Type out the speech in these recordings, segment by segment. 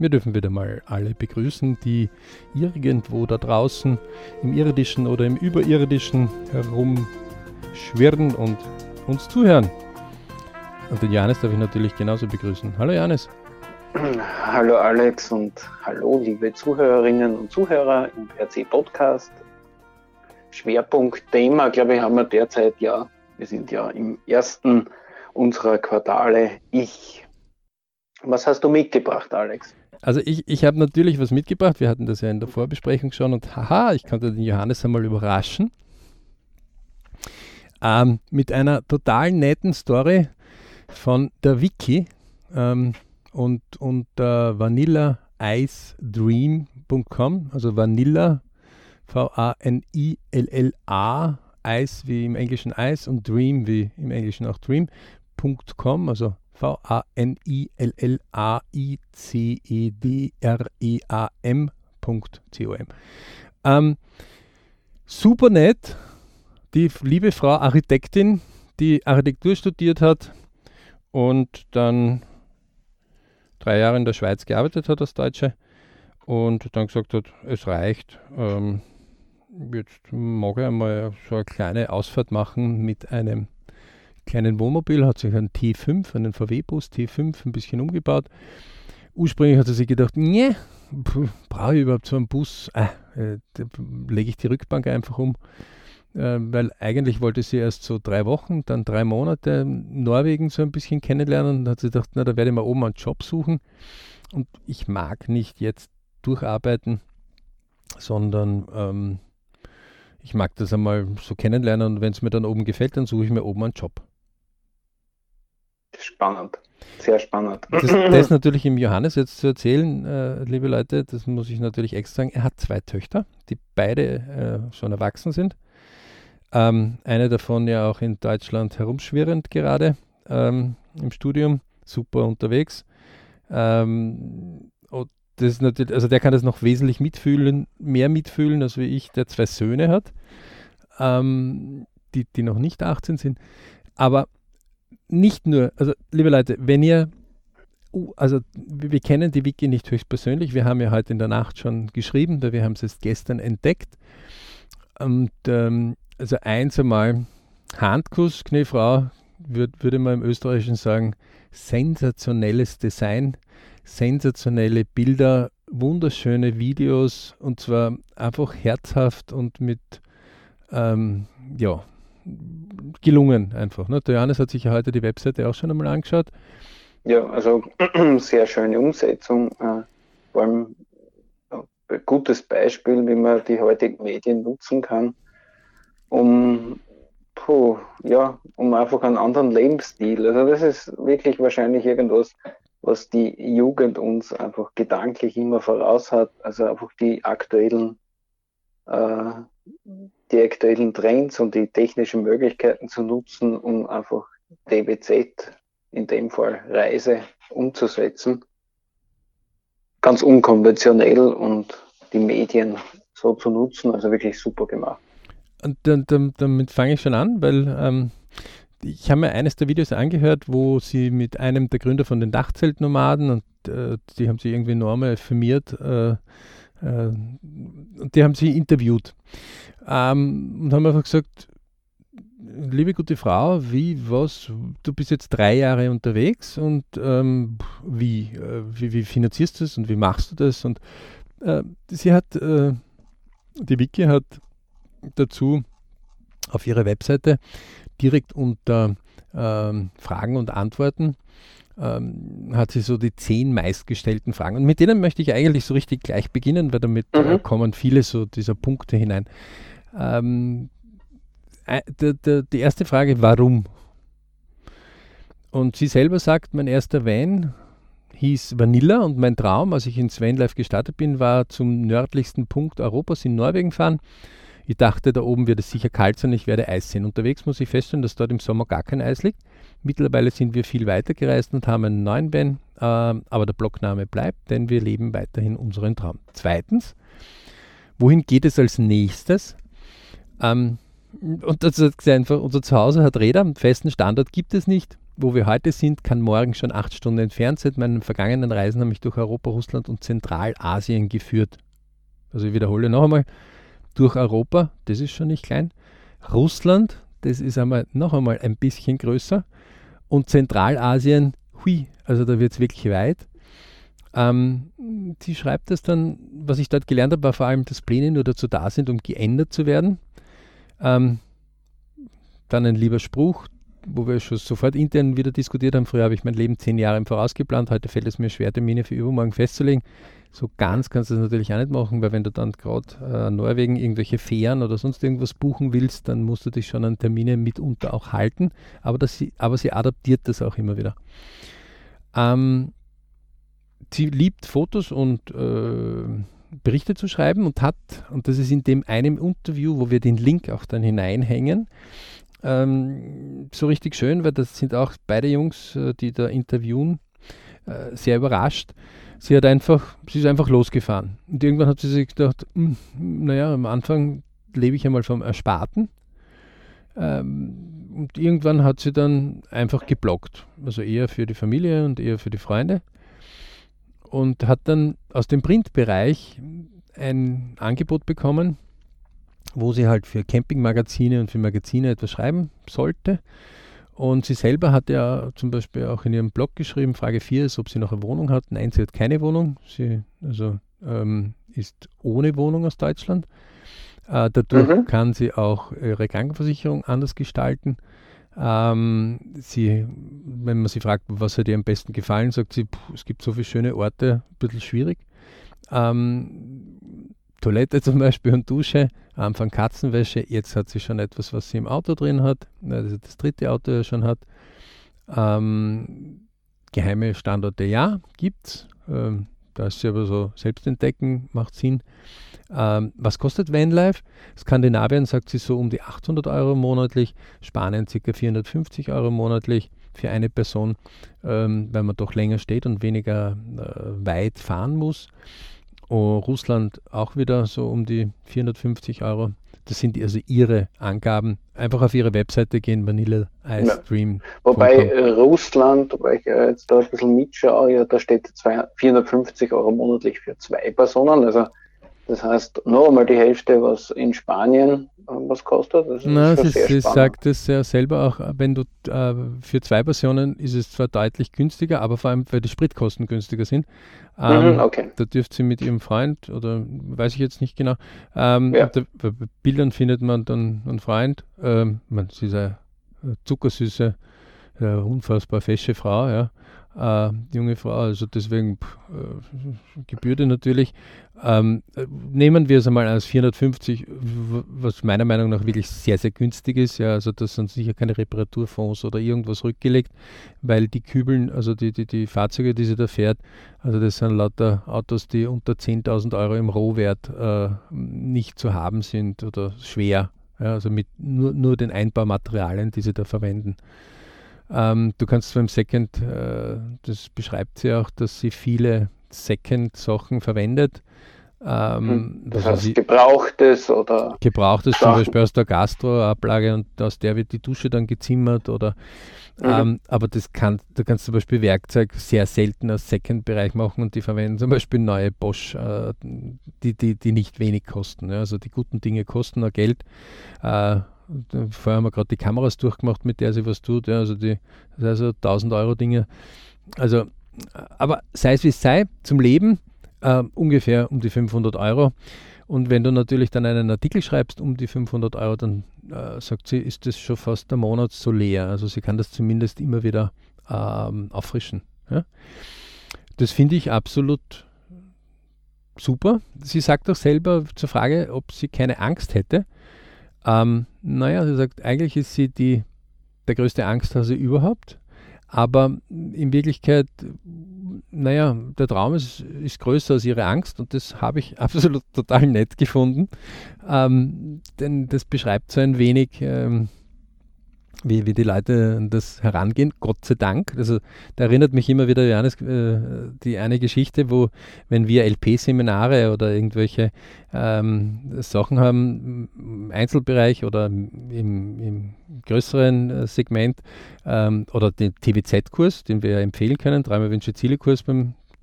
Wir dürfen wieder mal alle begrüßen, die irgendwo da draußen im irdischen oder im überirdischen herumschwirren und uns zuhören. Und den Janis darf ich natürlich genauso begrüßen. Hallo Janis. Hallo Alex und hallo liebe Zuhörerinnen und Zuhörer im RC Podcast. Schwerpunktthema, glaube ich, haben wir derzeit ja, wir sind ja im ersten unserer Quartale Ich. Was hast du mitgebracht, Alex? Also ich, ich habe natürlich was mitgebracht. Wir hatten das ja in der Vorbesprechung schon und haha, ich konnte den Johannes einmal überraschen. Ähm, mit einer total netten Story von der Wiki ähm, und unter vanillaice.dream.com, also Vanilla, V-A-N-I-L-L-A, Eis wie im Englischen Eis und Dream wie im Englischen auch Dream.com, also V-A-N-I-L-L-A-I-C-E-D-R-E-A-M.com. Ähm, super nett, die liebe Frau Architektin, die Architektur studiert hat und dann drei Jahre in der Schweiz gearbeitet hat als Deutsche und dann gesagt hat, es reicht. Ähm, jetzt mag ich einmal so eine kleine Ausfahrt machen mit einem kleinen Wohnmobil, hat sich einen T5, einen VW-Bus T5 ein bisschen umgebaut. Ursprünglich hat sie sich gedacht, nee, brauche ich überhaupt so einen Bus? Ah, äh, lege ich die Rückbank einfach um. Äh, weil eigentlich wollte sie erst so drei Wochen, dann drei Monate Norwegen so ein bisschen kennenlernen. Und hat sie gedacht, na, da werde ich mal oben einen Job suchen. Und ich mag nicht jetzt durcharbeiten, sondern ähm, ich mag das einmal so kennenlernen und wenn es mir dann oben gefällt, dann suche ich mir oben einen Job. Spannend, sehr spannend. Das, das natürlich im Johannes jetzt zu erzählen, äh, liebe Leute, das muss ich natürlich extra sagen. Er hat zwei Töchter, die beide äh, schon erwachsen sind. Ähm, eine davon ja auch in Deutschland herumschwirrend gerade ähm, im Studium, super unterwegs. Ähm, das ist natürlich, also der kann das noch wesentlich mitfühlen, mehr mitfühlen, als wie ich, der zwei Söhne hat, ähm, die, die noch nicht 18 sind. Aber nicht nur, also liebe Leute, wenn ihr, uh, also wir kennen die Wiki nicht höchstpersönlich, wir haben ja heute in der Nacht schon geschrieben, weil wir haben es erst gestern entdeckt. Und ähm, also eins einmal, Handkuss, Kniefrau, würd, würde man im Österreichischen sagen, sensationelles Design sensationelle Bilder, wunderschöne Videos und zwar einfach herzhaft und mit, ähm, ja, gelungen einfach. Ne? Der Johannes hat sich ja heute die Webseite auch schon einmal angeschaut. Ja, also sehr schöne Umsetzung, äh, vor allem ein gutes Beispiel, wie man die heutigen Medien nutzen kann, um puh, ja, um einfach einen anderen Lebensstil. Also das ist wirklich wahrscheinlich irgendwas, was die Jugend uns einfach gedanklich immer voraus hat. Also einfach die aktuellen, äh, die aktuellen Trends und die technischen Möglichkeiten zu nutzen, um einfach DBZ, in dem Fall Reise, umzusetzen. Ganz unkonventionell und die Medien so zu nutzen, also wirklich super gemacht. Und damit fange ich schon an, weil ähm, ich habe mir eines der Videos angehört, wo sie mit einem der Gründer von den Dachzeltnomaden und äh, die haben sie irgendwie enorm firmiert äh, äh, und die haben sie interviewt ähm, und haben einfach gesagt, liebe gute Frau, wie, was, du bist jetzt drei Jahre unterwegs und ähm, wie, äh, wie, wie, finanzierst du das und wie machst du das? Und äh, sie hat, äh, die Wiki hat dazu auf ihrer Webseite direkt unter ähm, Fragen und Antworten ähm, hat sie so die zehn meistgestellten Fragen. Und mit denen möchte ich eigentlich so richtig gleich beginnen, weil damit äh, mhm. kommen viele so dieser Punkte hinein. Ähm, äh, die, die, die erste Frage, warum? Und sie selber sagt, mein erster Van hieß Vanilla und mein Traum, als ich ins Vanlife gestartet bin, war zum nördlichsten Punkt Europas in Norwegen fahren ich dachte, da oben wird es sicher kalt sein, ich werde Eis sehen. Unterwegs muss ich feststellen, dass dort im Sommer gar kein Eis liegt. Mittlerweile sind wir viel weiter gereist und haben einen neuen Van, äh, aber der Blockname bleibt, denn wir leben weiterhin unseren Traum. Zweitens, wohin geht es als nächstes? Ähm, und das ist einfach, unser Zuhause hat Räder, einen festen Standard gibt es nicht. wo wir heute sind, kann morgen schon acht Stunden entfernt sein. Meine vergangenen Reisen haben mich durch Europa, Russland und Zentralasien geführt. Also ich wiederhole noch einmal, durch Europa, das ist schon nicht klein, Russland, das ist einmal noch einmal ein bisschen größer und Zentralasien, hui, also da wird es wirklich weit. Ähm, sie schreibt das dann, was ich dort gelernt habe, war vor allem, dass Pläne nur dazu da sind, um geändert zu werden. Ähm, dann ein lieber Spruch, wo wir schon sofort intern wieder diskutiert haben. Früher habe ich mein Leben zehn Jahre im Voraus geplant, heute fällt es mir schwer, Termine für übermorgen festzulegen. So ganz kannst du das natürlich auch nicht machen, weil wenn du dann gerade äh, Norwegen irgendwelche Fähren oder sonst irgendwas buchen willst, dann musst du dich schon an Termine mitunter auch halten. Aber, das, aber sie adaptiert das auch immer wieder. Ähm, sie liebt Fotos und äh, Berichte zu schreiben und hat, und das ist in dem einem Interview, wo wir den Link auch dann hineinhängen, ähm, so richtig schön, weil das sind auch beide Jungs, äh, die da interviewen, äh, sehr überrascht. Sie hat einfach, sie ist einfach losgefahren. Und irgendwann hat sie sich gedacht, hm, naja, am Anfang lebe ich einmal vom Ersparten. Ähm, und irgendwann hat sie dann einfach geblockt. Also eher für die Familie und eher für die Freunde. Und hat dann aus dem Printbereich ein Angebot bekommen, wo sie halt für Campingmagazine und für Magazine etwas schreiben sollte. Und sie selber hat ja zum Beispiel auch in ihrem Blog geschrieben, Frage 4 ist, ob sie noch eine Wohnung hat. Nein, sie hat keine Wohnung. Sie also, ähm, ist ohne Wohnung aus Deutschland. Äh, dadurch mhm. kann sie auch ihre Krankenversicherung anders gestalten. Ähm, sie, wenn man sie fragt, was hat ihr am besten gefallen, sagt sie, pff, es gibt so viele schöne Orte, ein bisschen schwierig. Ähm, Toilette zum Beispiel und Dusche, am Anfang Katzenwäsche, jetzt hat sie schon etwas, was sie im Auto drin hat, also das dritte Auto ja schon hat. Ähm, geheime Standorte, ja, gibt's. Ähm, da ist sie aber so selbst entdecken, macht Sinn. Ähm, was kostet Vanlife? Skandinavien sagt sie so um die 800 Euro monatlich, Spanien ca. 450 Euro monatlich für eine Person, ähm, weil man doch länger steht und weniger äh, weit fahren muss. Oh, Russland auch wieder so um die 450 Euro. Das sind also ihre Angaben. Einfach auf ihre Webseite gehen, Vanilla Ice Stream. Ja. Wobei äh, Russland, wobei ich äh, jetzt da ein bisschen mitschaue, ja, da steht 450 Euro monatlich für zwei Personen. Also das heißt, noch einmal die Hälfte, was in Spanien äh, was kostet. Das Na, sie, sie sagt es ja selber auch, wenn du äh, für zwei Personen ist es zwar deutlich günstiger, aber vor allem, weil die Spritkosten günstiger sind. Ähm, mhm, okay. Da dürft sie mit ihrem Freund oder weiß ich jetzt nicht genau. Ähm, ja. da, bei Bildern findet man dann einen Freund. Ähm, man, sie ist eine zuckersüße, äh, unfassbar fesche Frau, ja äh, junge Frau, also deswegen pff, äh, Gebührte natürlich. Ähm, nehmen wir es einmal als 450, was meiner Meinung nach wirklich sehr, sehr günstig ist. Ja, also das sind sicher keine Reparaturfonds oder irgendwas rückgelegt, weil die Kübeln, also die, die, die Fahrzeuge, die sie da fährt, also das sind lauter Autos, die unter 10.000 Euro im Rohwert äh, nicht zu haben sind oder schwer. Ja, also mit nur, nur den Einbaumaterialien, die sie da verwenden. Ähm, du kannst beim Second, äh, das beschreibt sie auch, dass sie viele Second-Sachen verwendet. Ähm, hm. das heißt sie, Gebrauchtes oder Gebrauchtes Sachen. zum Beispiel aus der Gastroablage und aus der wird die Dusche dann gezimmert oder mhm. ähm, aber das kann, du kannst zum Beispiel Werkzeug sehr selten aus Second-Bereich machen und die verwenden zum Beispiel neue Bosch, äh, die, die, die nicht wenig kosten. Ja. Also die guten Dinge kosten auch Geld. Äh, vorher haben wir gerade die Kameras durchgemacht, mit der sie was tut. Ja, also die, also 1000 Euro Dinge. Also, aber sei es wie es sei, zum Leben äh, ungefähr um die 500 Euro. Und wenn du natürlich dann einen Artikel schreibst um die 500 Euro, dann äh, sagt sie, ist das schon fast der Monat so leer. Also sie kann das zumindest immer wieder ähm, auffrischen. Ja? Das finde ich absolut super. Sie sagt auch selber zur Frage, ob sie keine Angst hätte. Ähm, naja, sie sagt, eigentlich ist sie die, der größte Angsthase überhaupt. Aber in Wirklichkeit, naja, der Traum ist, ist größer als ihre Angst und das habe ich absolut total nett gefunden. Ähm, denn das beschreibt so ein wenig, ähm, wie, wie die Leute das herangehen, Gott sei Dank. Also da erinnert mich immer wieder Johannes, äh, die eine Geschichte, wo, wenn wir LP-Seminare oder irgendwelche ähm, Sachen haben, im Einzelbereich oder im, im größeren äh, Segment ähm, oder den TWZ-Kurs, den wir empfehlen können, dreimal Wünsche Ziele-Kurs,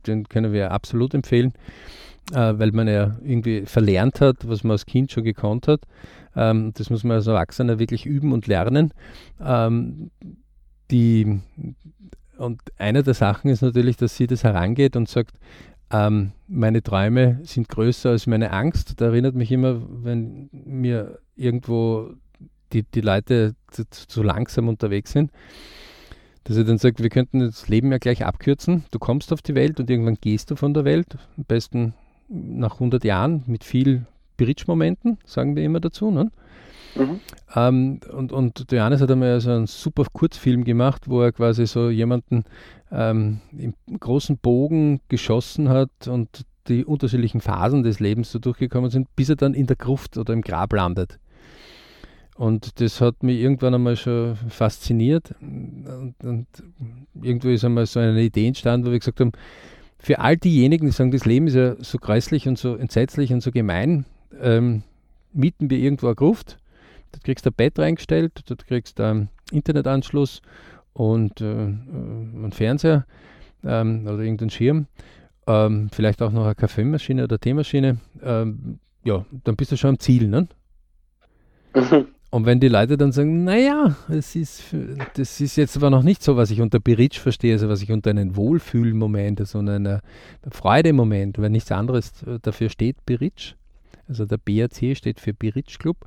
den können wir absolut empfehlen, äh, weil man ja irgendwie verlernt hat, was man als Kind schon gekonnt hat. Ähm, das muss man als Erwachsener wirklich üben und lernen. Ähm, die, und eine der Sachen ist natürlich, dass sie das herangeht und sagt, ähm, meine Träume sind größer als meine Angst. Da erinnert mich immer, wenn mir irgendwo die, die Leute zu, zu langsam unterwegs sind, dass er dann sagt, wir könnten das Leben ja gleich abkürzen. Du kommst auf die Welt und irgendwann gehst du von der Welt. Am besten nach 100 Jahren mit viel Bridge-Momenten, sagen wir immer dazu. Ne? Mhm. Ähm, und, und der Johannes hat einmal so einen super Kurzfilm gemacht, wo er quasi so jemanden ähm, im großen Bogen geschossen hat und die unterschiedlichen Phasen des Lebens so durchgekommen sind, bis er dann in der Gruft oder im Grab landet. Und das hat mich irgendwann einmal schon fasziniert. Und, und irgendwo ist einmal so eine Idee entstanden, wo wir gesagt haben, für all diejenigen, die sagen, das Leben ist ja so gräuslich und so entsetzlich und so gemein, ähm, mieten wir irgendwo eine Gruft. Dort kriegst du ein Bett reingestellt, dort kriegst du einen Internetanschluss und äh, äh, einen Fernseher ähm, oder irgendeinen Schirm. Ähm, vielleicht auch noch eine Kaffeemaschine oder Teemaschine. Ähm, ja, dann bist du schon am Ziel. Ne? Mhm. Und wenn die Leute dann sagen, naja, es ist, das ist jetzt aber noch nicht so, was ich unter Beritsch verstehe, also was ich unter einem Wohlfühlmoment, also einer Freudemoment, wenn nichts anderes dafür steht, Beritsch, also der BRC steht für Biritsch Club.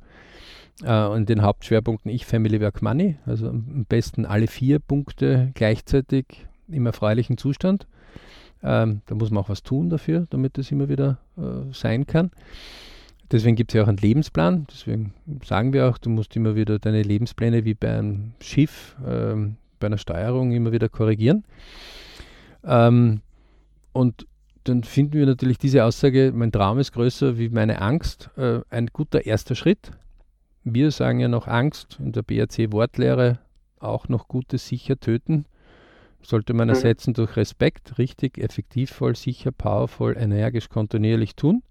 Äh, und den Hauptschwerpunkten Ich, Family, Work, Money. Also am besten alle vier Punkte gleichzeitig im erfreulichen Zustand. Ähm, da muss man auch was tun dafür, damit das immer wieder äh, sein kann. Deswegen gibt es ja auch einen Lebensplan. Deswegen sagen wir auch, du musst immer wieder deine Lebenspläne wie bei einem Schiff, ähm, bei einer Steuerung immer wieder korrigieren. Ähm, und dann finden wir natürlich diese Aussage, mein Traum ist größer wie meine Angst, äh, ein guter erster Schritt. Wir sagen ja noch Angst in der BRC-Wortlehre auch noch Gutes sicher töten. Sollte man mhm. ersetzen durch Respekt, richtig, effektivvoll, sicher, powervoll, energisch, kontinuierlich tun.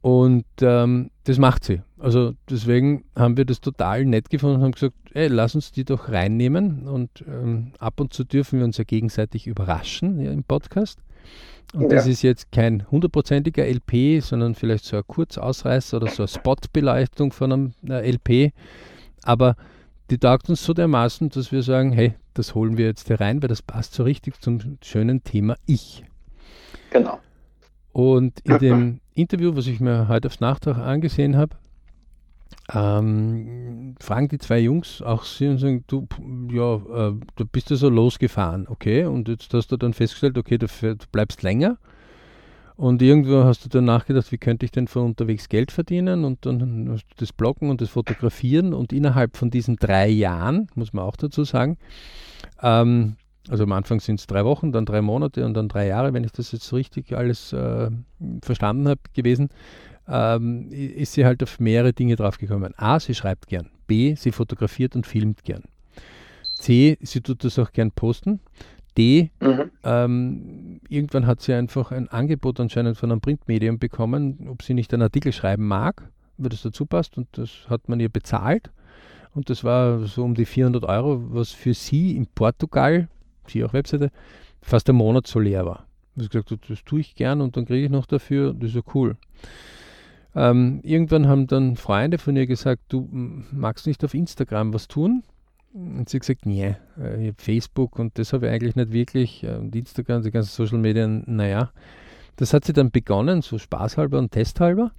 Und ähm, das macht sie. Also deswegen haben wir das total nett gefunden und haben gesagt, ey, lass uns die doch reinnehmen. Und ähm, ab und zu dürfen wir uns ja gegenseitig überraschen ja, im Podcast. Und ja. das ist jetzt kein hundertprozentiger LP, sondern vielleicht so ein Kurzausreißer oder so eine Spotbeleuchtung von einem äh, LP. Aber die taugt uns so dermaßen, dass wir sagen, hey, das holen wir jetzt hier rein, weil das passt so richtig zum schönen Thema Ich. Genau. Und in dem Interview, was ich mir heute aufs Nachtrag angesehen habe, ähm, fragen die zwei Jungs auch sie und sagen, du, ja, äh, du bist ja so losgefahren, okay, und jetzt hast du dann festgestellt, okay, du, du bleibst länger. Und irgendwo hast du dann nachgedacht, wie könnte ich denn von unterwegs Geld verdienen? Und dann hast du das Bloggen und das Fotografieren. Und innerhalb von diesen drei Jahren, muss man auch dazu sagen, ähm, also am Anfang sind es drei Wochen, dann drei Monate und dann drei Jahre, wenn ich das jetzt richtig alles äh, verstanden habe, gewesen, ähm, ist sie halt auf mehrere Dinge draufgekommen. A, sie schreibt gern. B, sie fotografiert und filmt gern. C, sie tut das auch gern posten. D, mhm. ähm, irgendwann hat sie einfach ein Angebot anscheinend von einem Printmedium bekommen, ob sie nicht einen Artikel schreiben mag, weil das dazu passt und das hat man ihr bezahlt. Und das war so um die 400 Euro, was für sie in Portugal, sie auch Webseite, fast ein Monat so leer war. Ich habe gesagt, das tue ich gern und dann kriege ich noch dafür, das ist ja cool. Ähm, irgendwann haben dann Freunde von ihr gesagt, du magst nicht auf Instagram was tun? Und sie hat gesagt, nee, äh, ich habe Facebook und das habe ich eigentlich nicht wirklich. Äh, und Instagram, die ganzen Social Medien, naja. Das hat sie dann begonnen, so spaßhalber und testhalber.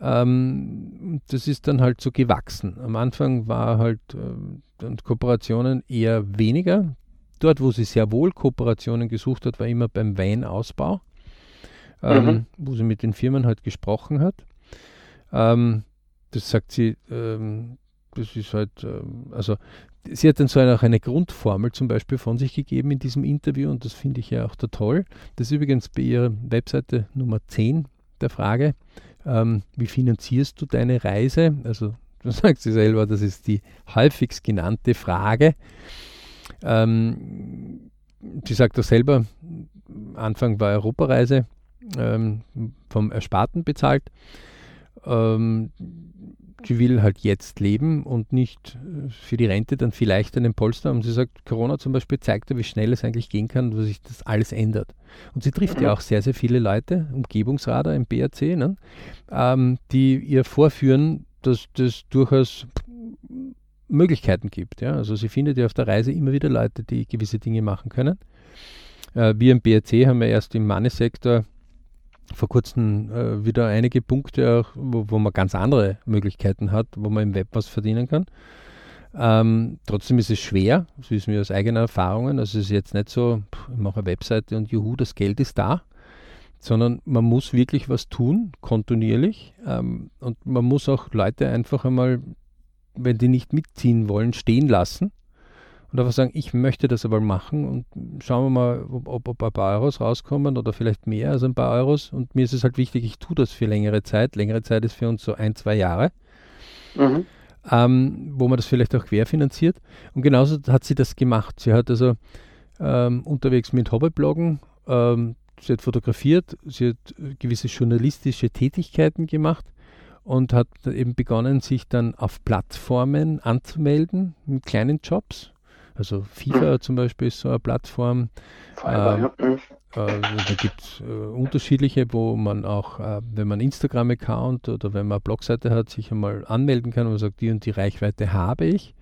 Ähm, das ist dann halt so gewachsen. Am Anfang war halt äh, Kooperationen eher weniger. Dort, wo sie sehr wohl Kooperationen gesucht hat, war immer beim Weinausbau, ähm, mhm. wo sie mit den Firmen halt gesprochen hat. Ähm, das sagt sie, ähm, das ist halt, ähm, also sie hat dann so eine, auch eine Grundformel zum Beispiel von sich gegeben in diesem Interview und das finde ich ja auch da toll. Das ist übrigens bei ihrer Webseite Nummer 10 der Frage, ähm, wie finanzierst du deine Reise? Also sagt sie selber, das ist die häufigst genannte Frage. Ähm, sie sagt das selber, Anfang war Europareise ähm, vom Ersparten bezahlt. Ähm, sie will halt jetzt leben und nicht äh, für die Rente dann vielleicht einen Polster. Und sie sagt, Corona zum Beispiel zeigt ja, wie schnell es eigentlich gehen kann, wo sich das alles ändert. Und sie trifft ja mhm. auch sehr, sehr viele Leute, Umgebungsradar im BRC, ne, ähm, die ihr vorführen, dass das durchaus Möglichkeiten gibt. Ja? Also sie findet ja auf der Reise immer wieder Leute, die gewisse Dinge machen können. Äh, wir im BRC haben ja erst im Mannesektor vor kurzem äh, wieder einige Punkte, auch, wo, wo, man ganz andere Möglichkeiten hat, wo man im Web was verdienen kann. Ähm, trotzdem ist es schwer, das wissen wir aus eigenen Erfahrungen. Also es ist jetzt nicht so, ich mache eine Webseite und juhu, das Geld ist da, sondern man muss wirklich was tun, kontinuierlich. Ähm, und man muss auch Leute einfach einmal, wenn die nicht mitziehen wollen, stehen lassen und einfach sagen, ich möchte das aber machen und schauen wir mal, ob, ob ein paar Euros rauskommen oder vielleicht mehr als ein paar Euros. Und mir ist es halt wichtig, ich tue das für längere Zeit. Längere Zeit ist für uns so ein, zwei Jahre, mhm. ähm, wo man das vielleicht auch querfinanziert. Und genauso hat sie das gemacht. Sie hat also ähm, unterwegs mit Hobbybloggen, ähm, sie hat fotografiert, sie hat gewisse journalistische Tätigkeiten gemacht und hat eben begonnen, sich dann auf Plattformen anzumelden mit kleinen Jobs also FIFA mhm. zum Beispiel ist so eine Plattform. Fiverr, äh. Mhm. äh, da gibt es äh, unterschiedliche, wo man auch, äh, wenn man Instagram-Account oder wenn man eine Blogseite hat, sich einmal anmelden kann und sagt, die und die Reichweite habe ich.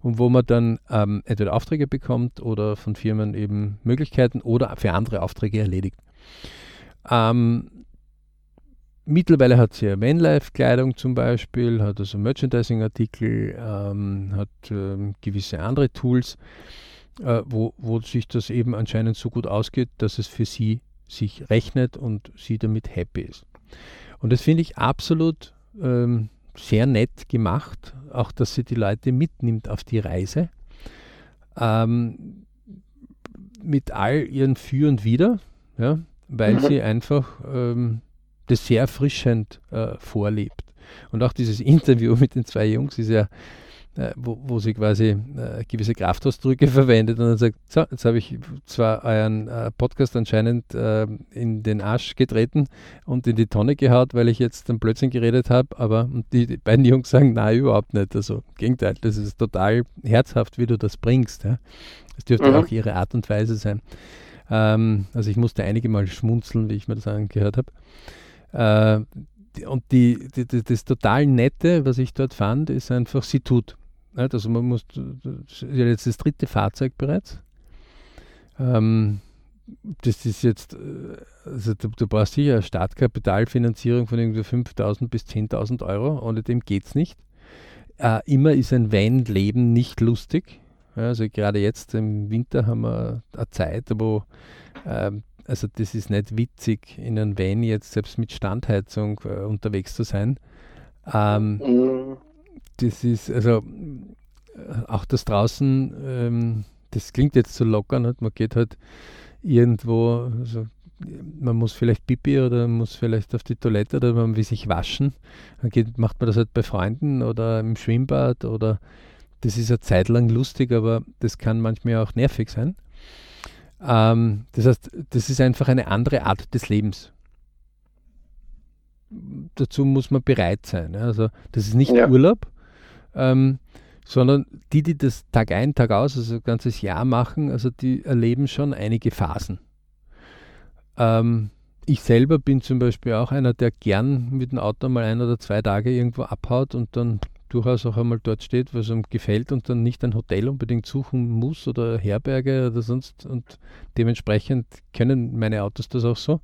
Und wo man dann ähm, entweder Aufträge bekommt oder von Firmen eben Möglichkeiten oder für andere Aufträge erledigt. Ähm, Mittlerweile hat sie ja Vanlife-Kleidung zum Beispiel, hat also Merchandising-Artikel, ähm, hat ähm, gewisse andere Tools, äh, wo, wo sich das eben anscheinend so gut ausgeht, dass es für sie sich rechnet und sie damit happy ist. Und das finde ich absolut ähm, sehr nett gemacht, auch dass sie die Leute mitnimmt auf die Reise. Ähm, mit all ihren Für und Wider, ja, weil mhm. sie einfach ähm, das sehr erfrischend äh, vorlebt. Und auch dieses Interview mit den zwei Jungs ist ja, äh, wo, wo, sie quasi äh, gewisse Kraftausdrücke verwendet und dann sagt, so, jetzt habe ich zwar euren äh, Podcast anscheinend äh, in den Arsch getreten und in die Tonne gehaut, weil ich jetzt dann Blödsinn geredet habe, aber die, die, beiden Jungs sagen, nein, überhaupt nicht. Also im Gegenteil, das ist total herzhaft, wie du das bringst. Ja. Das dürfte mhm. auch ihre Art und Weise sein. Ähm, also ich musste einige Mal schmunzeln, wie ich mir das angehört habe. Äh, und die, die, die, das total Nette, was ich dort fand, ist einfach, sie tut. Also man muss, jetzt das dritte Fahrzeug bereits. Ähm, das ist jetzt, äh, also du, du brauchst sicher eine Startkapitalfinanzierung von irgendwie 5.000 bis 10.000 Euro, ohne dem geht es nicht. Äh, immer ist ein Van-Leben nicht lustig. Also gerade jetzt im Winter haben wir eine Zeit, wo äh, also das ist nicht witzig, in einem Van jetzt selbst mit Standheizung äh, unterwegs zu sein. Ähm, mhm. Das ist, also äh, auch das draußen, ähm, das klingt jetzt so locker, nicht? man geht halt irgendwo, also man muss vielleicht pipi oder muss vielleicht auf die Toilette oder man will sich waschen. Dann geht, macht man das halt bei Freunden oder im Schwimmbad oder das ist eine Zeit lang lustig, aber das kann manchmal auch nervig sein. Ähm, das heißt, das ist einfach eine andere Art des Lebens. Dazu muss man bereit sein. Also das ist nicht ja. Urlaub, ähm, sondern die, die das Tag ein, Tag aus, also ein ganzes Jahr machen, also die erleben schon einige Phasen. Ähm, ich selber bin zum Beispiel auch einer, der gern mit dem Auto mal ein oder zwei Tage irgendwo abhaut und dann durchaus auch einmal dort steht, was ihm gefällt und dann nicht ein Hotel unbedingt suchen muss oder Herberge oder sonst. Und dementsprechend können meine Autos das auch so.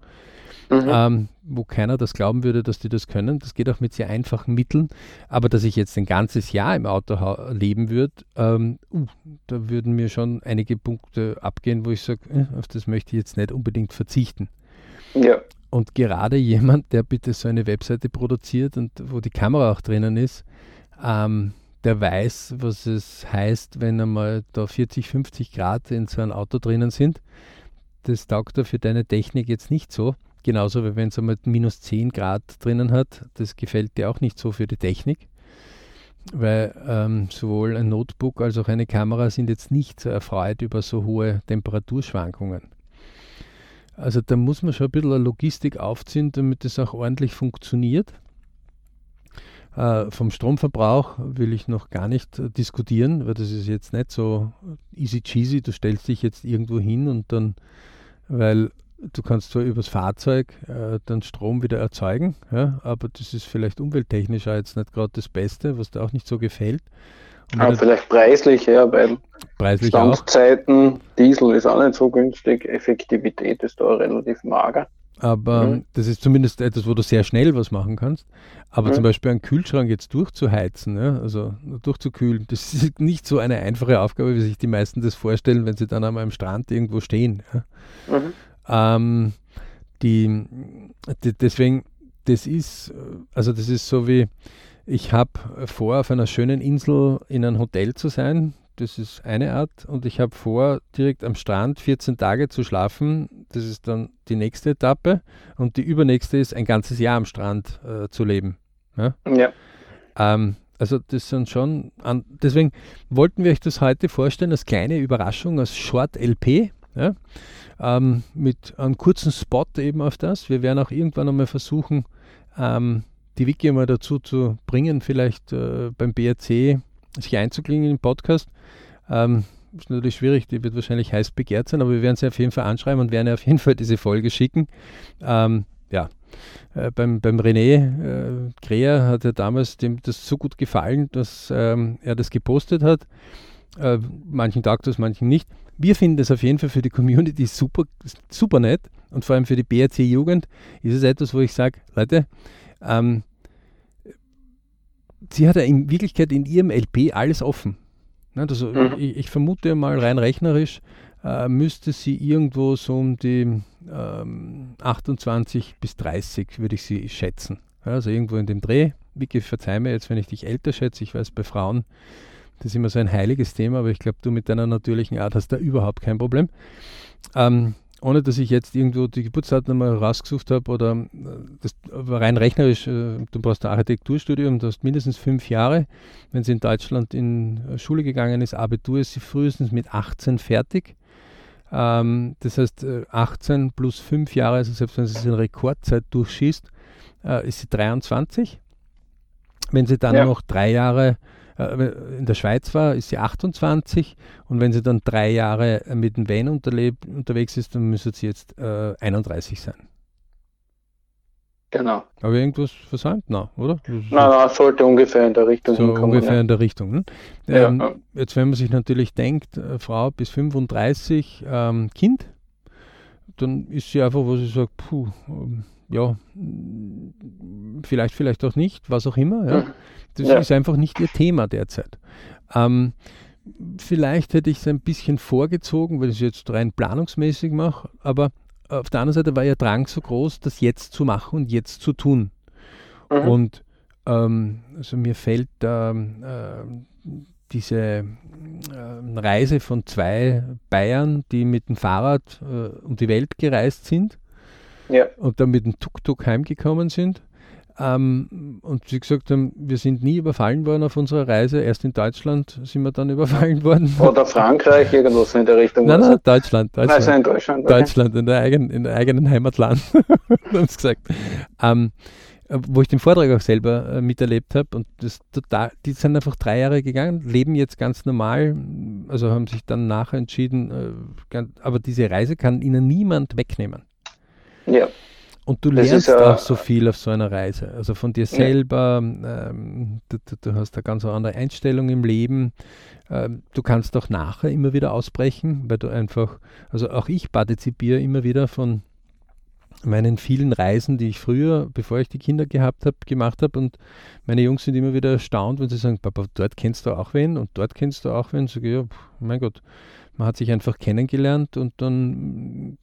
Mhm. Ähm, wo keiner das glauben würde, dass die das können. Das geht auch mit sehr einfachen Mitteln. Aber dass ich jetzt ein ganzes Jahr im Auto leben würde, ähm, uh, da würden mir schon einige Punkte abgehen, wo ich sage, äh, auf das möchte ich jetzt nicht unbedingt verzichten. Ja. Und gerade jemand, der bitte so eine Webseite produziert und wo die Kamera auch drinnen ist, ähm, der weiß, was es heißt, wenn einmal da 40, 50 Grad in so einem Auto drinnen sind. Das taugt er für deine Technik jetzt nicht so. Genauso wie wenn es einmal minus 10 Grad drinnen hat. Das gefällt dir auch nicht so für die Technik. weil ähm, sowohl ein Notebook als auch eine Kamera sind jetzt nicht so erfreut über so hohe Temperaturschwankungen. Also da muss man schon ein bisschen Logistik aufziehen, damit es auch ordentlich funktioniert. Äh, vom Stromverbrauch will ich noch gar nicht äh, diskutieren, weil das ist jetzt nicht so easy cheesy. Du stellst dich jetzt irgendwo hin und dann, weil du kannst zwar übers Fahrzeug äh, dann Strom wieder erzeugen, ja, aber das ist vielleicht umwelttechnisch auch jetzt nicht gerade das Beste, was dir auch nicht so gefällt. Aber vielleicht preislich, ja, weil preislich Standzeiten. Diesel ist auch nicht so günstig, Effektivität ist da relativ mager. Aber mhm. das ist zumindest etwas, wo du sehr schnell was machen kannst. Aber mhm. zum Beispiel einen Kühlschrank jetzt durchzuheizen, ja, also durchzukühlen, das ist nicht so eine einfache Aufgabe, wie sich die meisten das vorstellen, wenn sie dann an einem Strand irgendwo stehen. Ja. Mhm. Ähm, die, die, deswegen, das ist, also das ist so wie, ich habe vor, auf einer schönen Insel in einem Hotel zu sein. Das ist eine Art. Und ich habe vor, direkt am Strand 14 Tage zu schlafen. Das ist dann die nächste Etappe. Und die übernächste ist, ein ganzes Jahr am Strand äh, zu leben. Ja. ja. Ähm, also das sind schon, an, deswegen wollten wir euch das heute vorstellen als kleine Überraschung, als Short LP. Ja, ähm, mit einem kurzen Spot eben auf das. Wir werden auch irgendwann einmal versuchen, ähm, die Wiki mal dazu zu bringen, vielleicht äh, beim BRC sich einzuklingen im Podcast. Ähm, ist natürlich schwierig, die wird wahrscheinlich heiß begehrt sein, aber wir werden sie auf jeden Fall anschreiben und werden auf jeden Fall diese Folge schicken. Ähm, ja, äh, beim, beim René äh, Kreher hat er damals dem das so gut gefallen, dass ähm, er das gepostet hat. Äh, manchen taugt das, manchen nicht. Wir finden das auf jeden Fall für die Community super, super nett und vor allem für die BRC Jugend ist es etwas, wo ich sage, Leute, ähm, sie hat ja in Wirklichkeit in ihrem LP alles offen. Also mhm. ich, ich, vermute mal rein rechnerisch äh, müsste sie irgendwo so um die ähm, 28 bis 30 würde ich sie schätzen. Also irgendwo in dem Dreh. Vicky, verzeih mir jetzt, wenn ich dich älter schätze. Ich weiß, bei Frauen, das ist immer so ein heiliges Thema, aber ich glaube, du mit deiner natürlichen Art hast da überhaupt kein Problem. Ähm, ohne dass ich jetzt irgendwo die Geburtsdaten mal rausgesucht habe oder äh, das rein rechnerisch, äh, du brauchst ein Architekturstudium, du hast mindestens fünf Jahre. Wenn sie in Deutschland in äh, Schule gegangen ist, Abitur ist sie frühestens mit 18 fertig. Ähm, das heißt, 18 plus fünf Jahre, also selbst wenn sie es in Rekordzeit durchschießt, ist sie 23. Wenn sie dann ja. noch drei Jahre in der Schweiz war, ist sie 28 und wenn sie dann drei Jahre mit dem Van unterwegs ist, dann müsste sie jetzt äh, 31 sein. Genau. Aber irgendwas versäumt? Na, oder? Nein, nein, sollte ungefähr in der Richtung so hinkommen. Ungefähr ja. in der Richtung. Ne? Ähm, ja. Jetzt, wenn man sich natürlich denkt, äh, Frau bis 35, ähm, Kind, dann ist sie einfach, wo sie sagt, puh, ähm, ja, vielleicht, vielleicht auch nicht, was auch immer. Ja. Das ja. ist einfach nicht ihr Thema derzeit. Ähm, vielleicht hätte ich es ein bisschen vorgezogen, weil ich es jetzt rein planungsmäßig mache, aber auf der anderen Seite war ihr Drang so groß, das jetzt zu machen und jetzt zu tun. Mhm. Und ähm, also mir fällt ähm, äh, diese äh, Reise von zwei Bayern, die mit dem Fahrrad äh, um die Welt gereist sind ja. und dann mit dem Tuk-Tuk heimgekommen sind. Ähm, und sie gesagt haben, wir sind nie überfallen worden auf unserer Reise. Erst in Deutschland sind wir dann überfallen worden. Oder Frankreich, irgendwas in der Richtung. Nein, nein, Deutschland. Deutschland, also in Deutschland. Okay. Deutschland, in der, eigenen, in der eigenen Heimatland, haben sie gesagt. Ähm, wo ich den Vortrag auch selber äh, miterlebt habe und das total, die sind einfach drei Jahre gegangen, leben jetzt ganz normal, also haben sich dann nachher entschieden, äh, ganz, aber diese Reise kann ihnen niemand wegnehmen. Ja. Und du das lernst auch so viel auf so einer Reise. Also von dir selber, ja. ähm, du, du, hast eine ganz andere Einstellung im Leben. Ähm, du kannst auch nachher immer wieder ausbrechen, weil du einfach, also auch ich partizipiere immer wieder von meinen vielen Reisen, die ich früher, bevor ich die Kinder gehabt habe, gemacht habe. Und meine Jungs sind immer wieder erstaunt, wenn sie sagen, Papa, dort kennst du auch wen und dort kennst du auch wen. Sag ich, ja, mein Gott, man hat sich einfach kennengelernt und dann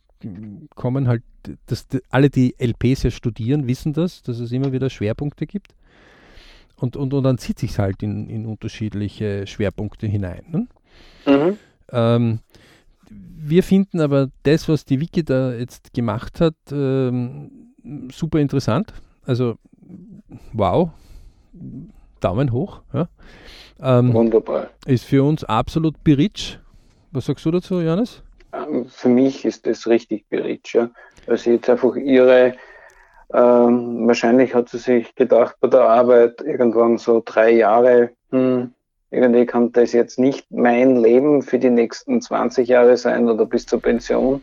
kommen halt, dass alle, die LPs ja studieren, wissen das, dass es immer wieder Schwerpunkte gibt. Und, und, und dann zieht sich halt in, in unterschiedliche Schwerpunkte hinein. Ne? Mhm. Ähm, wir finden aber das, was die Wiki da jetzt gemacht hat, ähm, super interessant. Also, wow. Daumen hoch. Ja. Ähm, Wunderbar. Ist für uns absolut Beritsch. Was sagst du dazu, Janis? Für mich ist das richtig Beritsch, ja. Weil sie jetzt einfach ihre, ähm, wahrscheinlich hat sie sich gedacht bei der Arbeit irgendwann so drei Jahre, hm, irgendwie kann das jetzt nicht mein Leben für die nächsten 20 Jahre sein oder bis zur Pension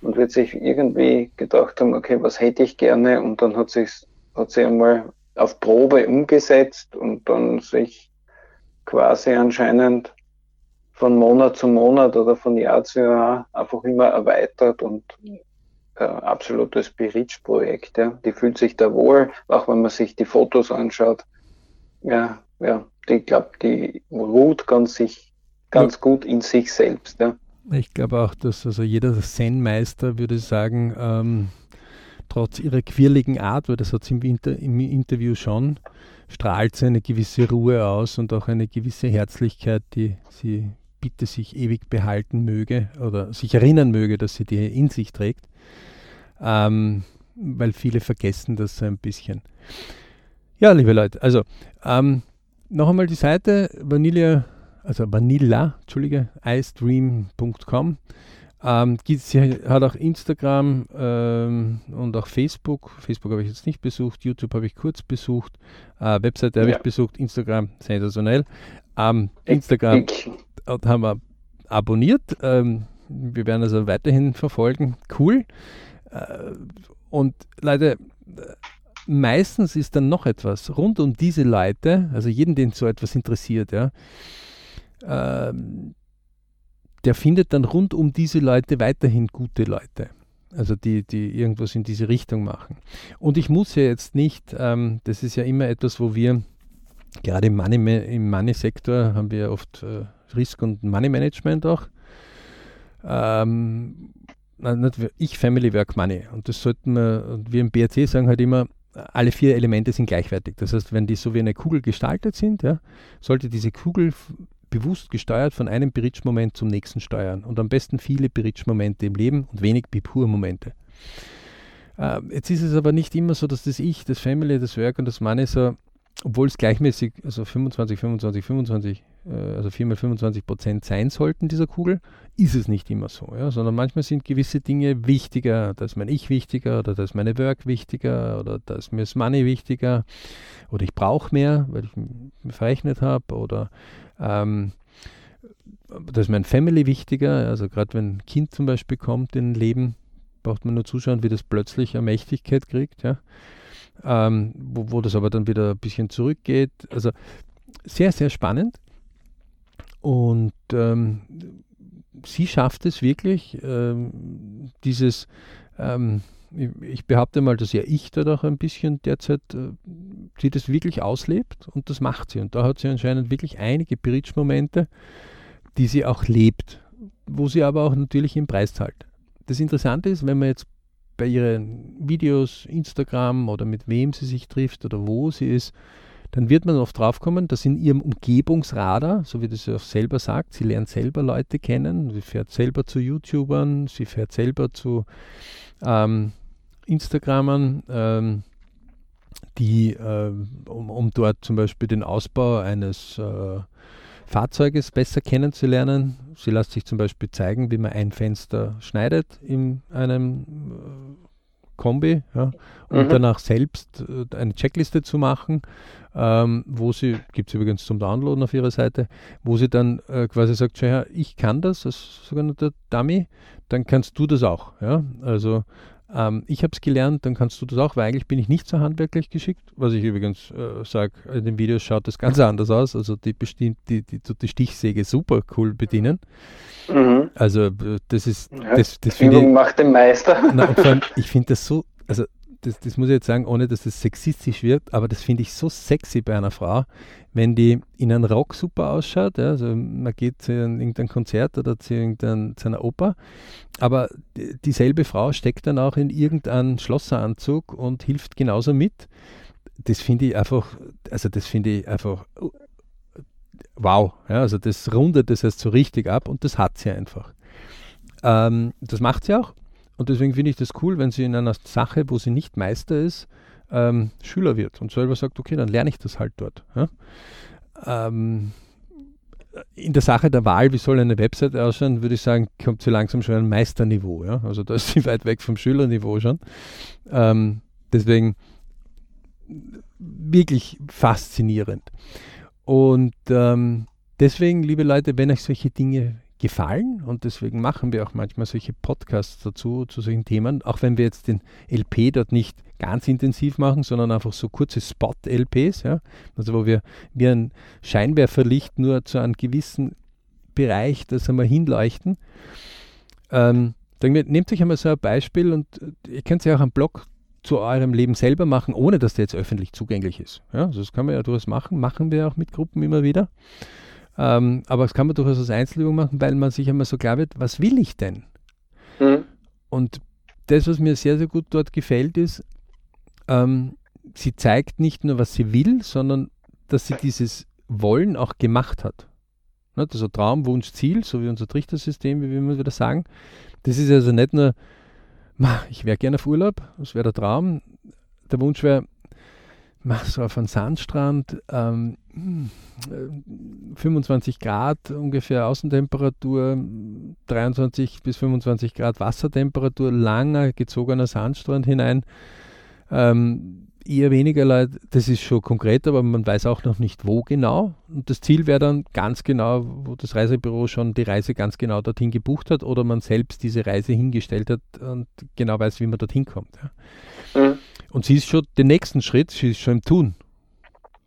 und wird sich irgendwie gedacht haben, okay, was hätte ich gerne und dann hat, sich, hat sie einmal auf Probe umgesetzt und dann sich quasi anscheinend von Monat zu Monat oder von Jahr zu Jahr einfach immer erweitert und äh, absolutes Berichtsprojekt. Ja. Die fühlt sich da wohl, auch wenn man sich die Fotos anschaut. Ja, ja, ich glaube, die ruht ganz, sich, ganz ja. gut in sich selbst. Ja. Ich glaube auch, dass also jeder Zen-Meister würde sagen, ähm, trotz ihrer quirligen Art, weil das hat sie im, Inter im Interview schon, strahlt sie eine gewisse Ruhe aus und auch eine gewisse Herzlichkeit, die sie bitte sich ewig behalten möge oder sich erinnern möge, dass sie die in sich trägt. Ähm, weil viele vergessen das so ein bisschen. Ja, liebe Leute, also ähm, noch einmal die Seite Vanilla, also Vanilla, Entschuldige, icedream.com. Ähm, sie hat auch Instagram ähm, und auch Facebook. Facebook habe ich jetzt nicht besucht, YouTube habe ich kurz besucht, äh, Webseite habe ja. ich besucht, Instagram sensationell. Ähm, Instagram haben wir abonniert. Ähm, wir werden also weiterhin verfolgen. Cool. Äh, und Leute, meistens ist dann noch etwas rund um diese Leute, also jeden, den so etwas interessiert, ja, ähm, der findet dann rund um diese Leute weiterhin gute Leute. Also die, die irgendwas in diese Richtung machen. Und ich muss ja jetzt nicht, ähm, das ist ja immer etwas, wo wir, gerade im Money, Money-Sektor haben wir oft äh, Risk- und Money-Management auch. Ähm, ich Family Work Money. Und das sollten wir, und wir im BRC sagen halt immer, alle vier Elemente sind gleichwertig. Das heißt, wenn die so wie eine Kugel gestaltet sind, ja, sollte diese Kugel bewusst gesteuert von einem Bridge-Moment zum nächsten steuern und am besten viele Bridge-Momente im Leben und wenig Bipur-Momente. Äh, jetzt ist es aber nicht immer so, dass das Ich, das Family, das Work und das Money so, obwohl es gleichmäßig, also 25, 25, 25, äh, also 4 mal 25 Prozent sein sollten dieser Kugel, ist es nicht immer so, ja, sondern manchmal sind gewisse Dinge wichtiger, da ist mein Ich wichtiger oder da ist meine Work wichtiger oder da ist mir das Money wichtiger oder ich brauche mehr, weil ich mir verrechnet habe oder ähm, da ist mein Family wichtiger, also gerade wenn ein Kind zum Beispiel kommt in ein Leben, braucht man nur zuschauen, wie das plötzlich eine Mächtigkeit kriegt, ja. Ähm, wo, wo das aber dann wieder ein bisschen zurückgeht. Also sehr, sehr spannend. Und ähm, sie schafft es wirklich, ähm, dieses, ähm, ich behaupte mal, dass ja ich da auch ein bisschen derzeit, äh, sie das wirklich auslebt und das macht sie. Und da hat sie anscheinend wirklich einige Bridge-Momente, die sie auch lebt, wo sie aber auch natürlich im Preis zahlt. Das Interessante ist, wenn man jetzt bei ihren Videos, Instagram oder mit wem sie sich trifft oder wo sie ist, dann wird man oft draufkommen, dass in ihrem Umgebungsradar, so wie das sie auch selber sagt, sie lernt selber Leute kennen, sie fährt selber zu YouTubern, sie fährt selber zu ähm, Instagramern, ähm, die, äh, um, um, dort zum Beispiel den Ausbau eines äh, Fahrzeuges besser kennenzulernen. Sie lässt sich zum Beispiel zeigen, wie man ein Fenster schneidet in einem äh, Kombi ja, und mhm. danach selbst äh, eine Checkliste zu machen, ähm, wo sie, gibt es übrigens zum Downloaden auf ihrer Seite, wo sie dann äh, quasi sagt, ja, ich kann das als sogenannter Dummy, dann kannst du das auch. Ja? Also ähm, ich habe es gelernt, dann kannst du das auch, weil eigentlich bin ich nicht so handwerklich geschickt, was ich übrigens äh, sage, in den Videos schaut das ganz anders aus, also die, bestimmt, die, die, die Stichsäge super cool bedienen. Mhm. Also äh, das ist, ja, das, das Übung ich, macht den Meister. Na, allem, ich finde das so, also das, das muss ich jetzt sagen, ohne dass das sexistisch wirkt, aber das finde ich so sexy bei einer Frau, wenn die in einem Rock super ausschaut. Ja, also man geht zu irgendeinem Konzert oder zu, zu einer Oper, aber dieselbe Frau steckt dann auch in irgendeinen Schlosseranzug und hilft genauso mit. Das finde ich einfach, also das finde ich einfach wow. Ja, also das rundet das heißt so richtig ab und das hat sie einfach. Ähm, das macht sie auch. Und deswegen finde ich das cool, wenn sie in einer Sache, wo sie nicht Meister ist, ähm, Schüler wird und selber sagt, okay, dann lerne ich das halt dort. Ja? Ähm, in der Sache der Wahl, wie soll eine Website ausschauen, würde ich sagen, kommt sie langsam schon ein Meisterniveau. Ja? Also da ist sie weit weg vom Schülerniveau schon. Ähm, deswegen wirklich faszinierend. Und ähm, deswegen, liebe Leute, wenn euch solche Dinge gefallen und deswegen machen wir auch manchmal solche Podcasts dazu, zu solchen Themen, auch wenn wir jetzt den LP dort nicht ganz intensiv machen, sondern einfach so kurze Spot-LPs, ja, also wo wir wie ein Scheinwerferlicht nur zu einem gewissen Bereich, das einmal hinleuchten. Ähm, dann nehmt euch einmal so ein Beispiel und äh, ihr könnt ja auch einen Blog zu eurem Leben selber machen, ohne dass der jetzt öffentlich zugänglich ist. Ja, also das kann man ja durchaus machen, machen wir auch mit Gruppen immer wieder. Ähm, aber das kann man durchaus als Einzelübung machen, weil man sich einmal so klar wird, was will ich denn? Mhm. Und das, was mir sehr, sehr gut dort gefällt, ist, ähm, sie zeigt nicht nur, was sie will, sondern dass sie dieses Wollen auch gemacht hat. Ne, also Traum, Wunsch, Ziel, so wie unser Trichtersystem, wie wir immer wieder sagen. Das ist also nicht nur, ich wäre gerne auf Urlaub, das wäre der Traum. Der Wunsch wäre, so auf einem Sandstrand, ähm, 25 Grad ungefähr Außentemperatur, 23 bis 25 Grad Wassertemperatur, langer gezogener Sandstrand hinein. Ähm, eher weniger Leute, das ist schon konkret, aber man weiß auch noch nicht, wo genau. Und das Ziel wäre dann ganz genau, wo das Reisebüro schon die Reise ganz genau dorthin gebucht hat oder man selbst diese Reise hingestellt hat und genau weiß, wie man dorthin kommt. Ja. Mhm. Und sie ist schon den nächsten Schritt, sie ist schon im Tun.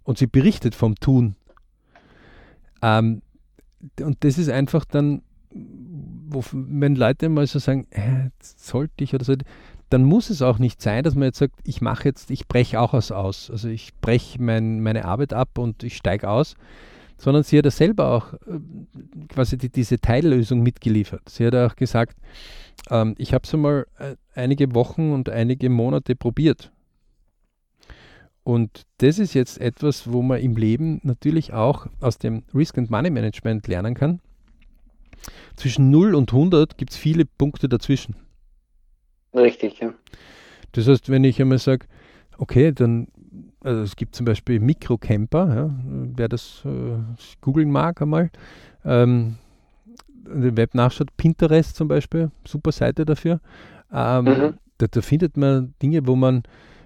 Und sie berichtet vom Tun. Ähm, und das ist einfach dann, wo, wenn Leute mal so sagen, äh, sollte ich oder so, dann muss es auch nicht sein, dass man jetzt sagt, ich mache jetzt, ich breche auch was aus. Also ich breche mein, meine Arbeit ab und ich steige aus, sondern sie hat ja selber auch äh, quasi die, diese Teillösung mitgeliefert. Sie hat auch gesagt, ähm, ich habe es einmal äh, einige Wochen und einige Monate probiert und das ist jetzt etwas, wo man im Leben natürlich auch aus dem Risk and Money Management lernen kann. Zwischen 0 und 100 gibt es viele Punkte dazwischen. Richtig, ja. Das heißt, wenn ich einmal sage, okay, dann, also es gibt zum Beispiel Mikrocamper, ja, wer das äh, googeln mag einmal, ähm, den Web nachschaut, Pinterest zum Beispiel, super Seite dafür. Ähm, mhm. da, da findet man Dinge, wo man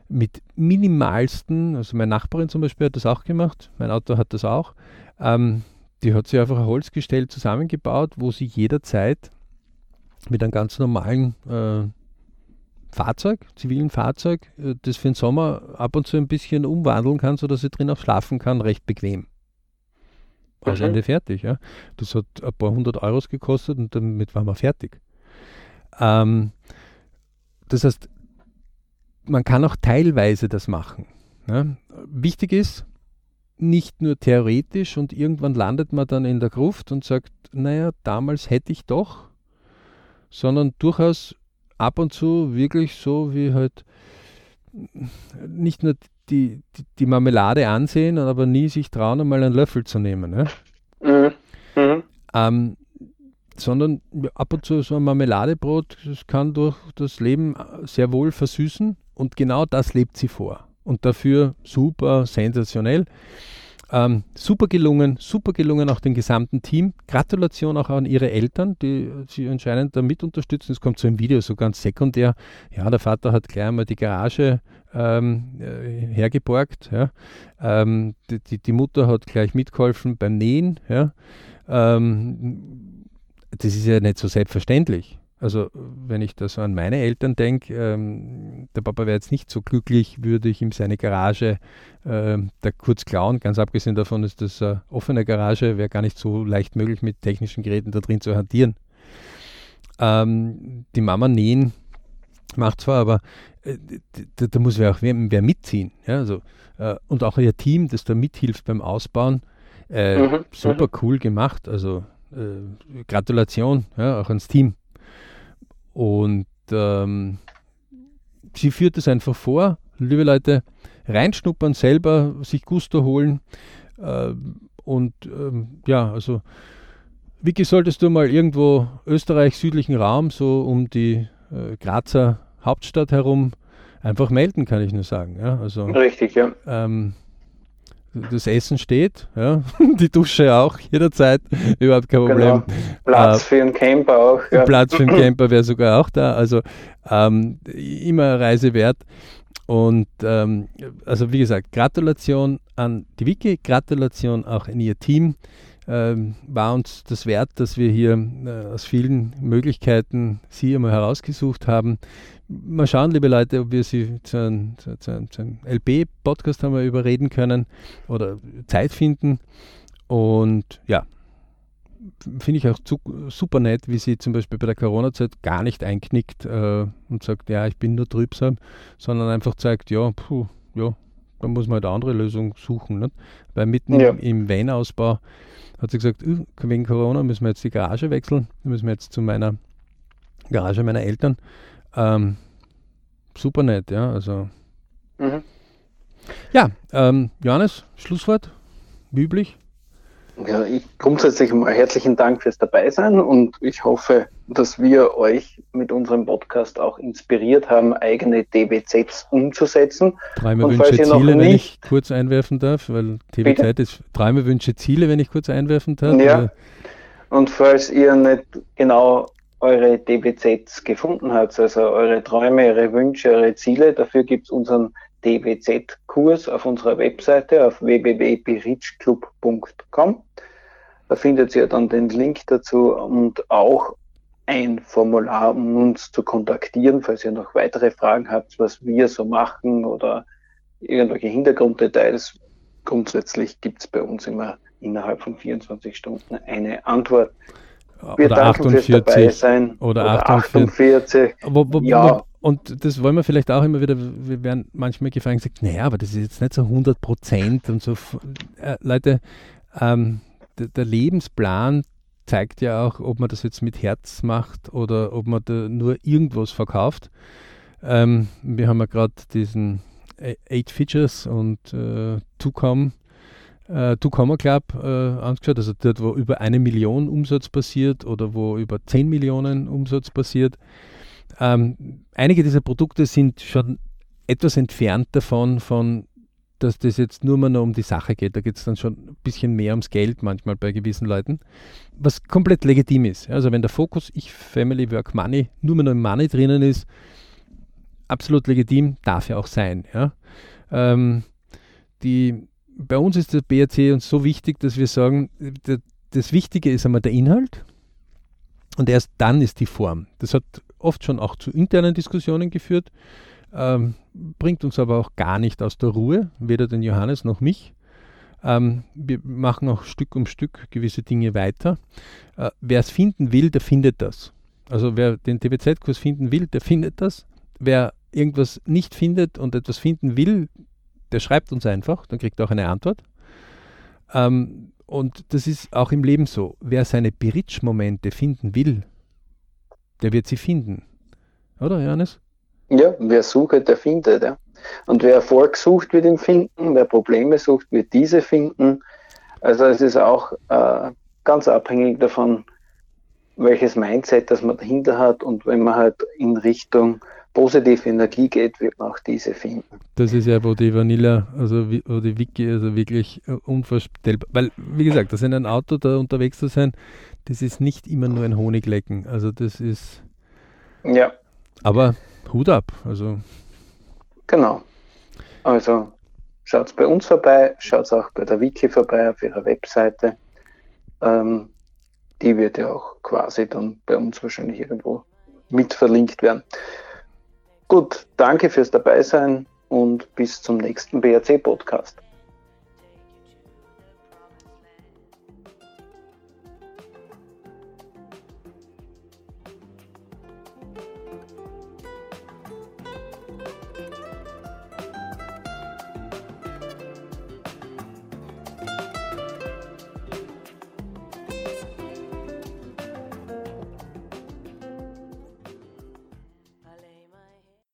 mit minimalsten, also meine Nachbarin zum Beispiel hat das auch gemacht, mein Auto hat das auch, ähm, die hat sich einfach ein Holzgestell zusammengebaut, wo sie jederzeit mit einem ganz normalen äh, Fahrzeug, zivilen Fahrzeug, äh, das für den Sommer ab und zu ein bisschen umwandeln kann, sodass sie drin auch schlafen kann, recht bequem. Also Ende fertig. Ja. Das hat ein paar hundert Euros gekostet und damit waren wir fertig. Ähm, das heißt, man kann auch teilweise das machen. Ja. Wichtig ist, nicht nur theoretisch und irgendwann landet man dann in der Gruft und sagt, naja, damals hätte ich doch, sondern durchaus ab und zu wirklich so wie halt nicht nur die, die, die Marmelade ansehen, aber nie sich trauen, einmal einen Löffel zu nehmen. Ja? Mhm. Mhm. Ähm, sondern ab und zu so ein Marmeladebrot, das kann durch das Leben sehr wohl versüßen und genau das lebt sie vor. Und dafür super sensationell. Ähm, super gelungen, super gelungen auch dem gesamten Team. Gratulation auch an ihre Eltern, die sie anscheinend da mit unterstützen. Es kommt so im Video so ganz sekundär. Ja, der Vater hat gleich einmal die Garage ähm, äh, hergeborgt. Ja. Ähm, die, die, die, Mutter hat gleich mitgeholfen beim Nähen. Ja. Ähm, das ist ja nicht so selbstverständlich. Also wenn ich da so an meine Eltern denke, ähm, der Papa wäre jetzt nicht so glücklich, würde ich ihm seine Garage äh, da kurz klauen. Ganz abgesehen davon ist das eine offene Garage, wäre gar nicht so leicht möglich, mit technischen Geräten da drin zu hantieren. Ähm, die Mama nähen macht zwar, aber äh, da, da, muss wer auch wer, wer mitziehen. Ja? Also, äh, und auch ihr Team, das da mithilft beim Ausbauen, äh, mhm, super mhm. cool gemacht. Also äh, Gratulation ja, auch ans Team. Und ähm, sie führt es einfach vor, liebe Leute, reinschnuppern, selber sich Gusto holen. Äh, und ähm, ja, also Vicky, solltest du mal irgendwo Österreich, südlichen Raum, so um die äh, Grazer Hauptstadt herum, einfach melden, kann ich nur sagen. Ja, also, Richtig, ja. Ähm, das Essen steht, ja, die Dusche auch jederzeit, überhaupt kein Problem. Genau. Platz äh, für einen Camper auch. Ja. Platz für einen Camper wäre sogar auch da, also ähm, immer Reise wert. Und ähm, also wie gesagt, Gratulation an die Wiki, Gratulation auch an ihr Team. Ähm, war uns das wert, dass wir hier äh, aus vielen Möglichkeiten sie einmal herausgesucht haben. Mal schauen, liebe Leute, ob wir sie zu einem, zu einem LB-Podcast haben wir überreden können oder Zeit finden. Und ja, finde ich auch zu, super nett, wie sie zum Beispiel bei der Corona-Zeit gar nicht einknickt äh, und sagt, ja, ich bin nur trübsam, sondern einfach zeigt, ja, puh, ja, da muss man halt eine andere Lösung suchen. Nicht? Weil mitten ja. im, im Weinausbau hat sie gesagt, wegen Corona müssen wir jetzt die Garage wechseln, müssen wir jetzt zu meiner Garage meiner Eltern. Ähm, super nett, ja, also. Mhm. Ja, ähm, Johannes, Schlusswort, wie üblich. Ja, ich grundsätzlich mal herzlichen Dank fürs Dabeisein und ich hoffe, dass wir euch mit unserem Podcast auch inspiriert haben, eigene DBZs umzusetzen. Träume, Wünsche, Ziele, wenn ich kurz einwerfen darf, weil DBZ bitte? ist Träume, Wünsche, Ziele, wenn ich kurz einwerfen darf. Ja. Und falls ihr nicht genau eure DBZs gefunden habt, also eure Träume, eure Wünsche, eure Ziele, dafür gibt es unseren DBZ-Kurs auf unserer Webseite auf www.berichclub.com. Da findet ihr dann den Link dazu und auch ein Formular, um uns zu kontaktieren, falls ihr noch weitere Fragen habt, was wir so machen oder irgendwelche Hintergrunddetails. Grundsätzlich gibt es bei uns immer innerhalb von 24 Stunden eine Antwort. Wir oder danken 48, fürs dabei sein. Oder, oder 48. 48. Wo, wo, ja. Und das wollen wir vielleicht auch immer wieder, wir werden manchmal gefragt und gesagt, naja, aber das ist jetzt nicht so 100 Prozent und so. Äh, Leute, ähm, der Lebensplan zeigt ja auch, ob man das jetzt mit Herz macht oder ob man da nur irgendwas verkauft. Ähm, wir haben ja gerade diesen Eight Features und äh, Tucom, äh, Tucoma Club äh, angeschaut, also dort, wo über eine Million Umsatz passiert oder wo über 10 Millionen Umsatz passiert. Ähm, einige dieser Produkte sind schon etwas entfernt davon, von dass das jetzt nur mal noch um die Sache geht. Da geht es dann schon ein bisschen mehr ums Geld manchmal bei gewissen Leuten, was komplett legitim ist. Also wenn der Fokus Ich, Family, Work, Money nur mehr noch im Money drinnen ist, absolut legitim, darf ja auch sein. Ja? Ähm, die, bei uns ist der BRC uns so wichtig, dass wir sagen, das Wichtige ist einmal der Inhalt und erst dann ist die Form. Das hat oft schon auch zu internen Diskussionen geführt. Ähm, bringt uns aber auch gar nicht aus der Ruhe, weder den Johannes noch mich. Ähm, wir machen auch Stück um Stück gewisse Dinge weiter. Äh, wer es finden will, der findet das. Also wer den TBZ-Kurs finden will, der findet das. Wer irgendwas nicht findet und etwas finden will, der schreibt uns einfach, dann kriegt er auch eine Antwort. Ähm, und das ist auch im Leben so. Wer seine Beritsch-Momente finden will, der wird sie finden. Oder, Johannes? Ja, wer sucht, der findet. Ja. Und wer Erfolg sucht, wird ihn finden. Wer Probleme sucht, wird diese finden. Also es ist auch äh, ganz abhängig davon, welches Mindset das man dahinter hat. Und wenn man halt in Richtung positive Energie geht, wird man auch diese finden. Das ist ja, wo die Vanilla, also wo die Wiki, also wirklich äh, unvorstellbar. Weil, wie gesagt, das in einem Auto da unterwegs zu sein, das ist nicht immer nur ein Honiglecken. Also das ist. Ja. Aber Hut ab. Also. Genau. Also schaut bei uns vorbei, schaut auch bei der Wiki vorbei auf ihrer Webseite. Ähm, die wird ja auch quasi dann bei uns wahrscheinlich irgendwo mit verlinkt werden. Gut, danke fürs Dabeisein und bis zum nächsten BRC-Podcast.